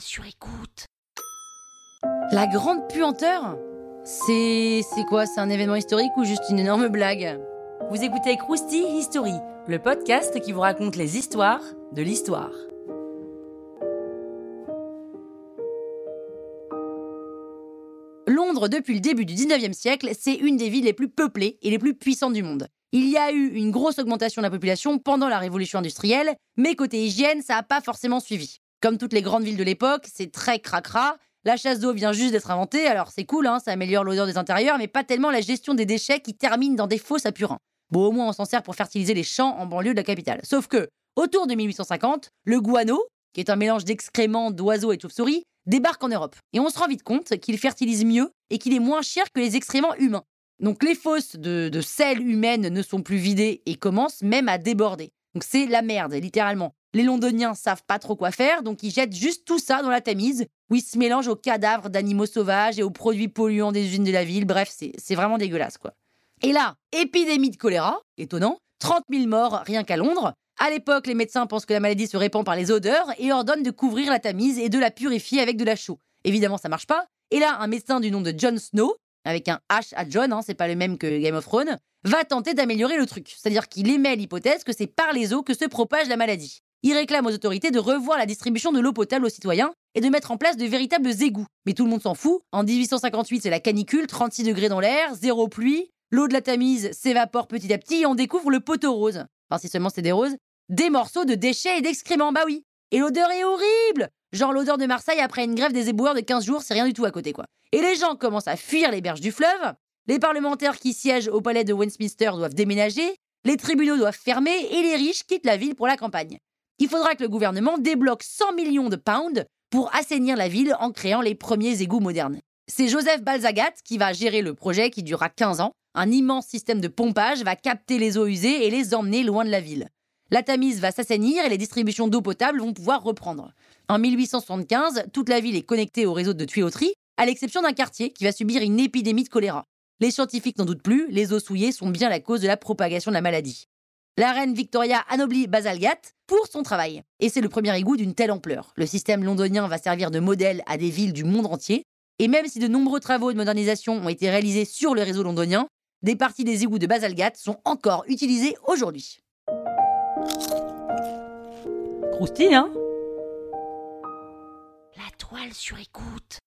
sur écoute. La grande puanteur C'est. C'est quoi? C'est un événement historique ou juste une énorme blague? Vous écoutez Krusty History, le podcast qui vous raconte les histoires de l'histoire. Londres, depuis le début du 19e siècle, c'est une des villes les plus peuplées et les plus puissantes du monde. Il y a eu une grosse augmentation de la population pendant la révolution industrielle, mais côté hygiène, ça n'a pas forcément suivi. Comme toutes les grandes villes de l'époque, c'est très cracra. La chasse d'eau vient juste d'être inventée, alors c'est cool, hein, ça améliore l'odeur des intérieurs, mais pas tellement la gestion des déchets qui terminent dans des fosses à purin. Bon, au moins on s'en sert pour fertiliser les champs en banlieue de la capitale. Sauf que, autour de 1850, le guano, qui est un mélange d'excréments, d'oiseaux et de chauves-souris, débarque en Europe. Et on se rend vite compte qu'il fertilise mieux et qu'il est moins cher que les excréments humains. Donc les fosses de, de sel humaines ne sont plus vidées et commencent même à déborder. Donc c'est la merde, littéralement. Les Londoniens savent pas trop quoi faire, donc ils jettent juste tout ça dans la Tamise, où ils se mélangent aux cadavres d'animaux sauvages et aux produits polluants des usines de la ville. Bref, c'est vraiment dégueulasse, quoi. Et là, épidémie de choléra, étonnant, 30 000 morts rien qu'à Londres. À l'époque, les médecins pensent que la maladie se répand par les odeurs et ordonnent de couvrir la Tamise et de la purifier avec de la chaux. Évidemment, ça marche pas. Et là, un médecin du nom de John Snow, avec un H à John, hein, c'est pas le même que Game of Thrones, va tenter d'améliorer le truc. C'est-à-dire qu'il émet l'hypothèse que c'est par les eaux que se propage la maladie. Il réclame aux autorités de revoir la distribution de l'eau potable aux citoyens et de mettre en place de véritables égouts. Mais tout le monde s'en fout. En 1858, c'est la canicule, 36 degrés dans l'air, zéro pluie, l'eau de la Tamise s'évapore petit à petit et on découvre le poteau rose. Enfin, si seulement c'est des roses. Des morceaux de déchets et d'excréments, bah oui. Et l'odeur est horrible Genre l'odeur de Marseille après une grève des éboueurs de 15 jours, c'est rien du tout à côté, quoi. Et les gens commencent à fuir les berges du fleuve, les parlementaires qui siègent au palais de Westminster doivent déménager, les tribunaux doivent fermer et les riches quittent la ville pour la campagne il faudra que le gouvernement débloque 100 millions de pounds pour assainir la ville en créant les premiers égouts modernes. C'est Joseph Balzagat qui va gérer le projet qui durera 15 ans. Un immense système de pompage va capter les eaux usées et les emmener loin de la ville. La Tamise va s'assainir et les distributions d'eau potable vont pouvoir reprendre. En 1875, toute la ville est connectée au réseau de tuyauterie, à l'exception d'un quartier qui va subir une épidémie de choléra. Les scientifiques n'en doutent plus, les eaux souillées sont bien la cause de la propagation de la maladie. La reine Victoria anoblit Bazalgat pour son travail. Et c'est le premier égout d'une telle ampleur. Le système londonien va servir de modèle à des villes du monde entier. Et même si de nombreux travaux de modernisation ont été réalisés sur le réseau londonien, des parties des égouts de Bazalgat sont encore utilisées aujourd'hui. Croustille, hein? La toile sur écoute.